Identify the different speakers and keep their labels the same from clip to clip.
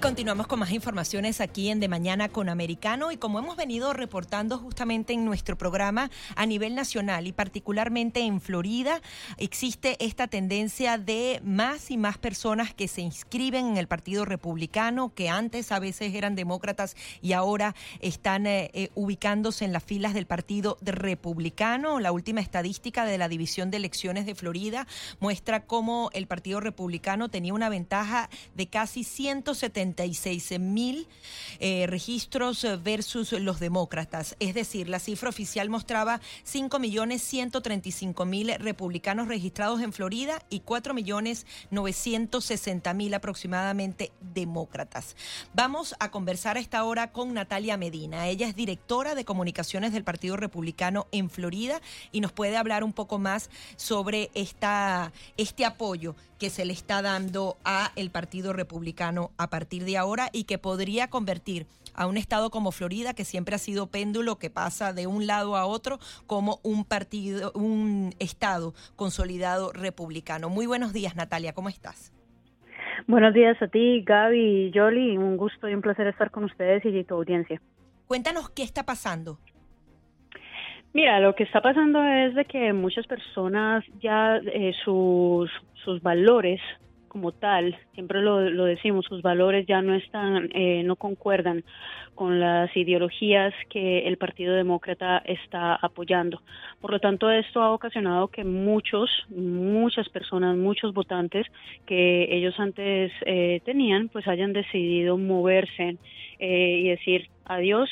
Speaker 1: Continuamos con más informaciones aquí en De Mañana con Americano y como hemos venido reportando justamente en nuestro programa a nivel nacional y particularmente en Florida, existe esta tendencia de más y más personas que se inscriben en el Partido Republicano, que antes a veces eran demócratas y ahora están eh, eh, ubicándose en las filas del Partido Republicano. La última estadística de la División de Elecciones de Florida muestra cómo el Partido Republicano tenía una ventaja de casi 170 76 mil eh, registros versus los demócratas. Es decir, la cifra oficial mostraba 5 millones 135 mil republicanos registrados en Florida y 4 millones 960 mil aproximadamente demócratas. Vamos a conversar a esta hora con Natalia Medina. Ella es directora de comunicaciones del Partido Republicano en Florida y nos puede hablar un poco más sobre esta, este apoyo que se le está dando a el Partido Republicano a partir de ahora y que podría convertir a un estado como Florida, que siempre ha sido péndulo, que pasa de un lado a otro, como un partido, un estado consolidado republicano. Muy buenos días, Natalia, ¿cómo estás?
Speaker 2: Buenos días a ti, Gaby y Jolly. Un gusto y un placer estar con ustedes y tu audiencia.
Speaker 1: Cuéntanos qué está pasando.
Speaker 2: Mira, lo que está pasando es de que muchas personas ya eh, sus, sus valores como tal, siempre lo, lo, decimos, sus valores ya no están, eh, no concuerdan con las ideologías que el Partido Demócrata está apoyando. Por lo tanto, esto ha ocasionado que muchos, muchas personas, muchos votantes que ellos antes eh, tenían, pues hayan decidido moverse y decir adiós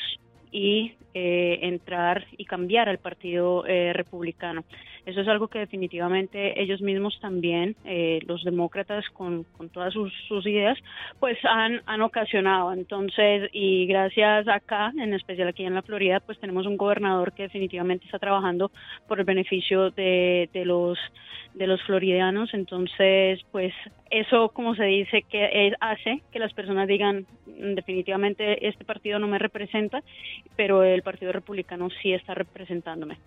Speaker 2: y eh, entrar y cambiar al Partido eh, Republicano. Eso es algo que definitivamente ellos mismos también, eh, los demócratas con, todas sus, sus, ideas, pues han, han ocasionado. Entonces, y gracias acá, en especial aquí en la Florida, pues tenemos un gobernador que definitivamente está trabajando por el beneficio de, de los de los floridianos. Entonces, pues eso, como se dice, que hace que las personas digan definitivamente este partido no me representa, pero el Partido Republicano sí está representándome.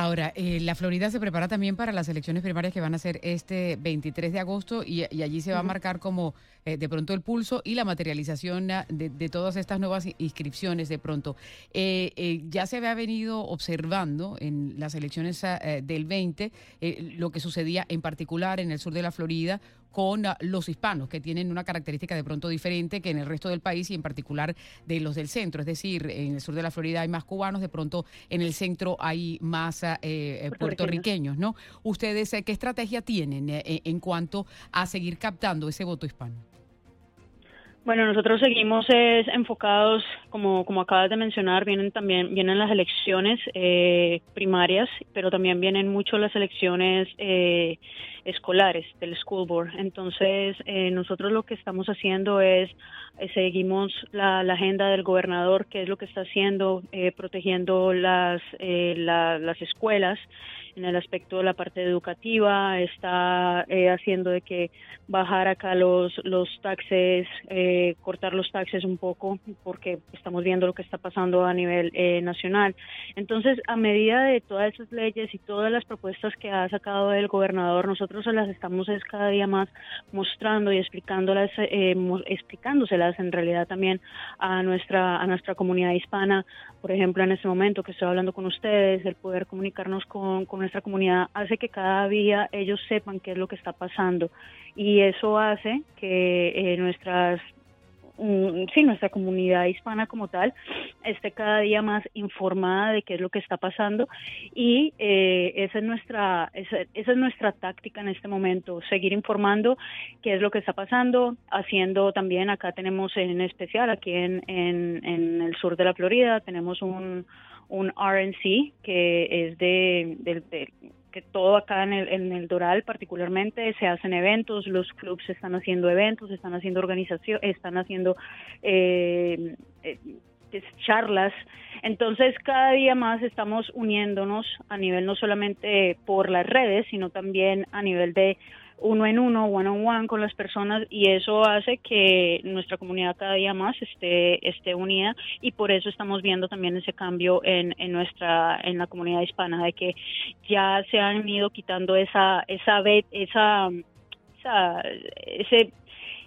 Speaker 3: Ahora, eh, la Florida se prepara también para las elecciones primarias que van a ser este 23 de agosto y, allí se va a marcar como eh, de pronto el pulso y la materialización ah, de, todas estas nuevas inscripciones de pronto. Eh, ya se había venido observando en las elecciones del 20 lo que sucedía en particular en el sur de la Florida con ah, los hispanos, que tienen una característica de pronto diferente que en el resto del país y en particular de los del centro. Es decir, en el sur de la Florida hay más cubanos, de pronto en el centro hay más ah, eh, puertorriqueños, ¿no? ¿Ustedes eh, qué estrategia tienen eh, en cuanto a seguir captando ese voto hispano?
Speaker 2: Bueno, nosotros seguimos es, enfocados, como, como acabas de mencionar, vienen también vienen las elecciones eh, primarias, pero también vienen mucho las elecciones eh, escolares del school board. Entonces, eh, nosotros lo que estamos haciendo es seguimos la, agenda del gobernador, que es lo que está haciendo, protegiendo las las escuelas en el aspecto de la parte educativa, está eh, haciendo de que bajar acá los, los taxes, eh, cortar los taxes un poco, porque estamos viendo lo que está pasando a nivel eh, nacional. Entonces, a medida de todas esas leyes y todas las propuestas que ha sacado el gobernador, nosotros se las estamos es cada día más mostrando y explicándolas, explicándoselas en realidad también a nuestra, a nuestra comunidad hispana. Por ejemplo, en este momento que estoy hablando con ustedes, el poder comunicarnos con, con nuestra comunidad hace que cada día ellos sepan qué es lo que está pasando y eso hace que eh, nuestras sí, nuestra comunidad hispana como tal esté cada día más informada de qué es lo que está pasando y eh, esa es nuestra esa, es nuestra táctica en este momento seguir informando qué es lo que está pasando haciendo también acá tenemos en especial aquí en, en, en el sur de la Florida tenemos un un RNC que es de, que todo acá en el, en el, Doral particularmente se hacen eventos, los clubs están haciendo eventos, están haciendo organización, están haciendo eh, eh, charlas. Entonces cada día más estamos uniéndonos a nivel no solamente por las redes, sino también a nivel de uno en uno, one on one con las personas y eso hace que nuestra comunidad cada día más esté, esté unida y por eso estamos viendo también ese cambio en, en nuestra, en la comunidad hispana, de que ya se han ido quitando esa, esa, esa, esa ese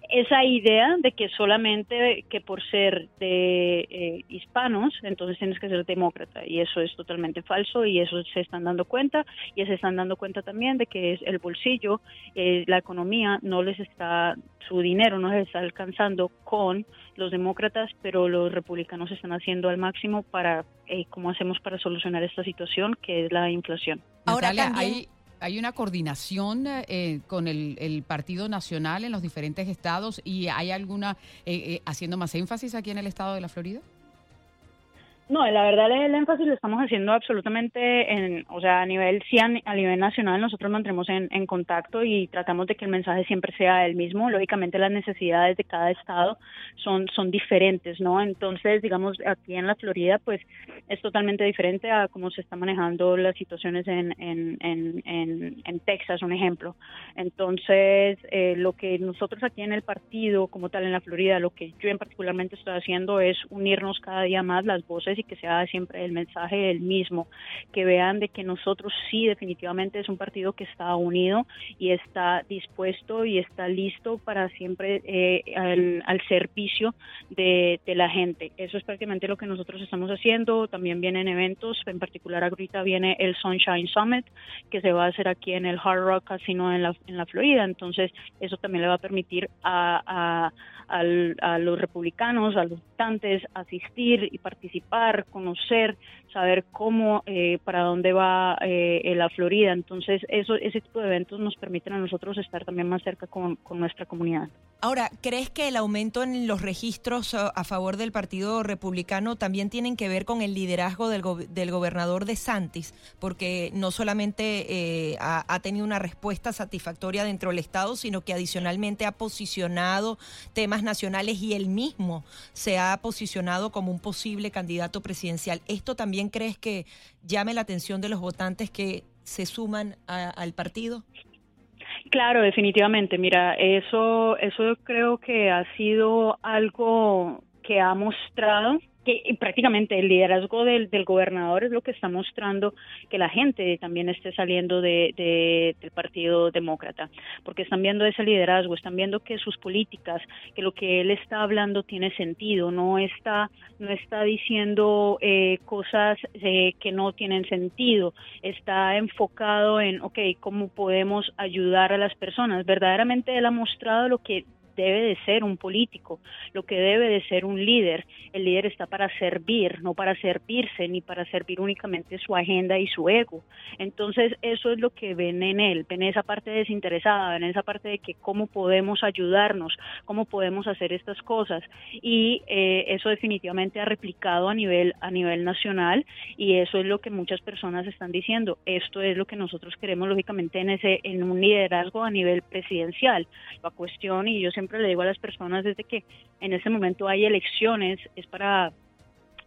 Speaker 2: esa idea de que solamente que por ser de eh, hispanos, entonces tienes que ser demócrata y eso es totalmente falso y eso se están dando cuenta y se están dando cuenta también de que es el bolsillo, eh, la economía no les está, su dinero no les está alcanzando con los demócratas, pero los republicanos están haciendo al máximo para eh, cómo hacemos para solucionar esta situación que es la inflación.
Speaker 3: Ahora también hay una coordinación eh, con el, Partido Nacional en los diferentes estados y hay alguna eh, eh, haciendo más énfasis aquí en el estado de la Florida?
Speaker 2: No, la verdad el énfasis lo estamos haciendo absolutamente en, o sea, a nivel sí a, nivel nacional nosotros mantenemos en, en, contacto y tratamos de que el mensaje siempre sea el mismo. Lógicamente las necesidades de cada estado son son diferentes, ¿no? Entonces, digamos aquí en la Florida, pues es totalmente diferente a cómo se están manejando las situaciones en en, en, en, Texas, un ejemplo. Entonces, eh, lo que nosotros aquí en el partido, como tal en la Florida, lo que yo en particularmente estoy haciendo es unirnos cada día más las voces y que sea siempre el mensaje el mismo, que vean de que nosotros sí definitivamente es un partido que está unido y está dispuesto y está listo para siempre eh, al, servicio de, la gente. Eso es prácticamente lo que nosotros estamos haciendo. También vienen eventos, en particular ahorita viene el Sunshine Summit que se va a hacer aquí en el Hard Rock Casino en la, en la Florida. Entonces eso también le va a permitir a, a los republicanos, a los votantes asistir y participar conocer, saber cómo, eh, para dónde va eh, la Florida. Entonces, eso, ese tipo de eventos nos permiten a nosotros estar también más cerca con, nuestra comunidad.
Speaker 1: Ahora, ¿crees que el aumento en los registros a favor del Partido Republicano también tienen que ver con el liderazgo del, del gobernador de Santis? Porque no solamente eh, ha, ha tenido una respuesta satisfactoria dentro del Estado, sino que adicionalmente ha posicionado temas nacionales y él mismo se ha posicionado como un posible candidato presidencial. ¿Esto también crees que llame la atención de los votantes que se suman al partido?
Speaker 2: Claro, definitivamente. Mira, eso, eso creo que ha sido algo que ha mostrado que prácticamente el liderazgo del, del, gobernador es lo que está mostrando que la gente también esté saliendo de, del Partido Demócrata, porque están viendo ese liderazgo, están viendo que sus políticas, que lo que él está hablando tiene sentido, no está, no está diciendo eh, cosas eh, que no tienen sentido, está enfocado en, ok, cómo podemos ayudar a las personas. Verdaderamente él ha mostrado lo que debe de ser un político, lo que debe de ser un líder. El líder está para servir, no para servirse, ni para servir únicamente su agenda y su ego. Entonces, eso es lo que ven en él, ven esa parte desinteresada, ven esa parte de que cómo podemos ayudarnos, cómo podemos hacer estas cosas. Y eh, eso definitivamente ha replicado a nivel, a nivel nacional y eso es lo que muchas personas están diciendo. Esto es lo que nosotros queremos, lógicamente, en, ese, en un liderazgo a nivel presidencial. La cuestión, y yo siempre siempre le digo a las personas desde que en este momento hay elecciones, es para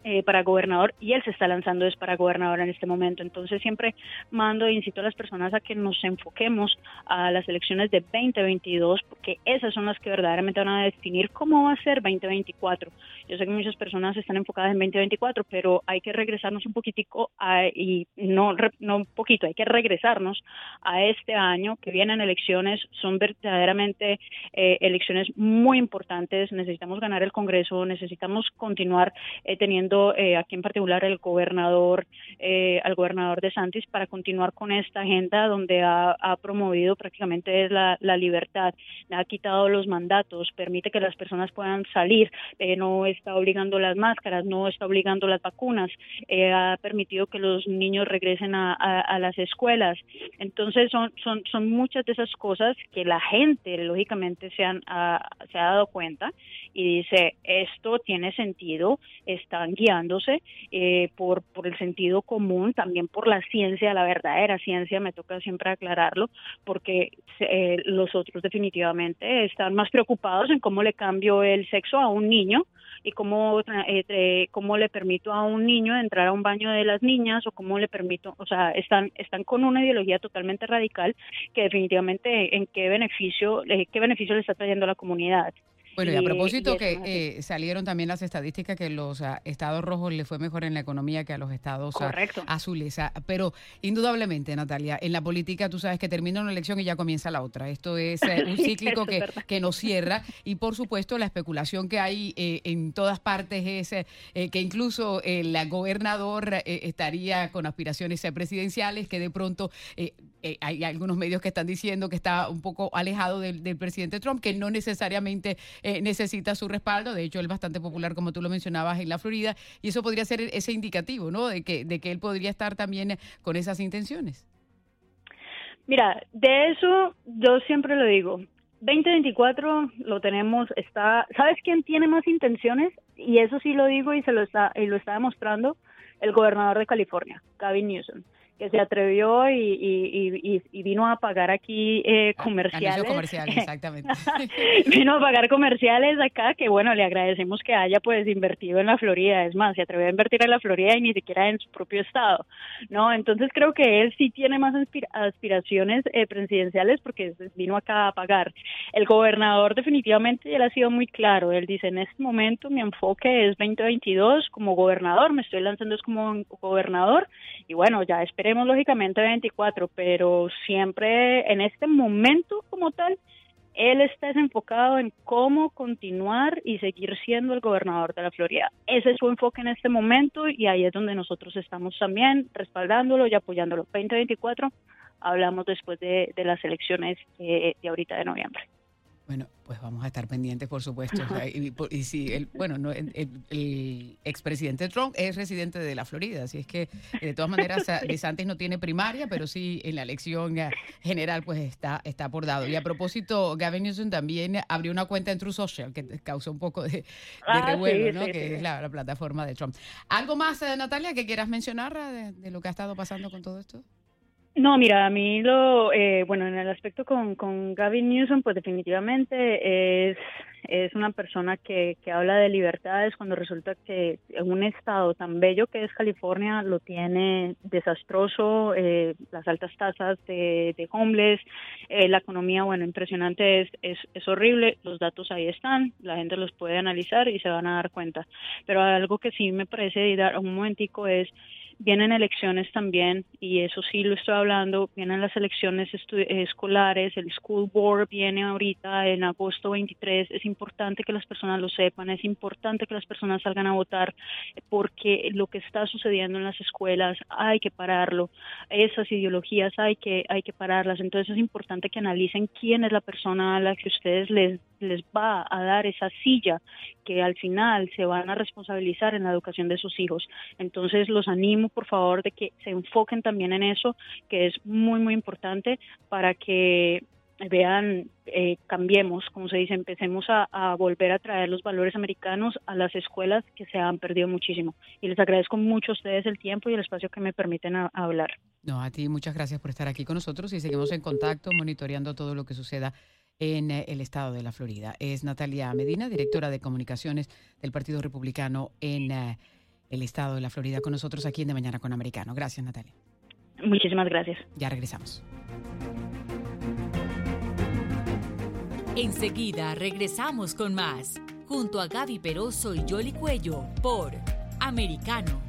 Speaker 2: eh, para gobernador y él se está lanzando es para gobernador en este momento. Entonces siempre mando e incito a las personas a que nos enfoquemos a las elecciones de 2022 porque esas son las que verdaderamente van a definir cómo va a ser 2024. Yo sé que muchas personas están enfocadas en 2024, pero hay que regresarnos un poquitico y no, no un poquito, hay que regresarnos a este año que vienen elecciones, son verdaderamente eh, elecciones muy importantes, necesitamos ganar el Congreso, necesitamos continuar eh, teniendo eh, aquí en particular el gobernador, eh, al gobernador de Santis para continuar con esta agenda donde ha, promovido prácticamente la, libertad, ha quitado los mandatos, permite que las personas puedan salir, eh, no está obligando las máscaras, no está obligando las vacunas, ha permitido que los niños regresen a, las escuelas. Entonces son, son, son muchas de esas cosas que la gente lógicamente se, han, se ha dado cuenta y dice, esto tiene sentido, están guiándose eh, por, por el sentido común, también por la ciencia, la verdadera ciencia, me toca siempre aclararlo, porque eh, los otros definitivamente están más preocupados en cómo le cambio el sexo a un niño y cómo, eh, cómo le permito a un niño entrar a un baño de las niñas o cómo le permito, o sea, están, están con una ideología totalmente radical que definitivamente en qué beneficio, eh, qué beneficio le está trayendo a la comunidad.
Speaker 3: Bueno, y a propósito que eh, salieron también las estadísticas que los ah, estados rojos le fue mejor en la economía que a los estados ah, azules. Ah, pero indudablemente, Natalia, en la política tú sabes que termina una elección y ya comienza la otra. Esto es eh, un cíclico que, que nos cierra y por supuesto la especulación que hay eh, en todas partes es que incluso el gobernador estaría con aspiraciones presidenciales, que de pronto hay algunos medios que están diciendo que está un poco alejado del, del presidente Trump, que no necesariamente eh, necesita su respaldo. De hecho, él es bastante popular, como tú lo mencionabas, en la Florida. Y eso podría ser ese indicativo, ¿no? De que, de que él podría estar también con esas intenciones.
Speaker 2: Mira, de eso yo siempre lo digo. 2024 lo tenemos, está, ¿sabes quién tiene más intenciones? Y eso sí lo digo y se lo está, y lo está demostrando el gobernador de California, Gavin Newsom que se atrevió y, vino a pagar aquí eh, comerciales.
Speaker 3: comerciales, exactamente.
Speaker 2: vino a pagar comerciales acá, que bueno, le agradecemos que haya pues invertido en la Florida. Es más, se atrevió a invertir en la Florida y ni siquiera en su propio estado, ¿no? Entonces creo que él sí tiene más aspiraciones eh, presidenciales porque vino acá a pagar. El gobernador definitivamente él ha sido muy claro. Él dice, en este momento mi enfoque es 2022 como gobernador, me estoy lanzando es como gobernador y bueno, ya espero lógicamente 24, pero siempre en este momento como tal, él está enfocado en cómo continuar y seguir siendo el gobernador de la Florida. Ese es su enfoque en este momento y ahí es donde nosotros estamos también respaldándolo y apoyándolo. 2024 hablamos después de, las elecciones eh, de ahorita de noviembre.
Speaker 3: Bueno, pues vamos a estar pendientes, por supuesto. y, si el, bueno, no, el, expresidente Trump es residente de la Florida, así es que de todas maneras DeSantis no tiene primaria, pero sí en la elección general pues está, está por dado. Y a propósito, Gavin Newsom también abrió una cuenta en True Social que causó un poco de,
Speaker 2: ah,
Speaker 3: revuelo, ¿no? que es la, plataforma de Trump. ¿Algo más, eh, Natalia, que quieras mencionar de, de lo que ha estado pasando con todo esto?
Speaker 2: No, mira, a mí lo, eh, bueno, en el aspecto con, con Gavin Newsom, pues definitivamente es, es una persona que, que habla de libertades cuando resulta que un estado tan bello que es California lo tiene desastroso, eh, las altas tasas de, de homeless, eh, la economía, bueno, impresionante, es, es, horrible, los datos ahí están, la gente los puede analizar y se van a dar cuenta. Pero algo que sí me parece, dar un momentico, es Vienen elecciones también, y eso sí lo estoy hablando, vienen las elecciones escolares, el School Board viene ahorita en agosto 23, es importante que las personas lo sepan, es importante que las personas salgan a votar, porque lo que está sucediendo en las escuelas hay que pararlo, esas ideologías hay que, hay que pararlas, entonces es importante que analicen quién es la persona a la que ustedes les, les va a dar esa silla, que al final se van a responsabilizar en la educación de sus hijos. Entonces los animo por favor, de que se enfoquen también en eso, que es muy, muy importante para que vean, eh, cambiemos, como se dice, empecemos a, volver a traer los valores americanos a las escuelas que se han perdido muchísimo. Y les agradezco mucho a ustedes el tiempo y el espacio que me permiten hablar.
Speaker 3: No, a ti muchas gracias por estar aquí con nosotros y seguimos en contacto monitoreando todo lo que suceda en eh, el estado de la Florida. Es Natalia Medina, directora de comunicaciones del Partido Republicano en eh, el estado de la Florida con nosotros aquí en De Mañana con Americano. Gracias, Natalia.
Speaker 2: Muchísimas gracias.
Speaker 3: Ya regresamos.
Speaker 4: Enseguida regresamos con más, junto a Gaby Peroso y Jolly Cuello, por Americano.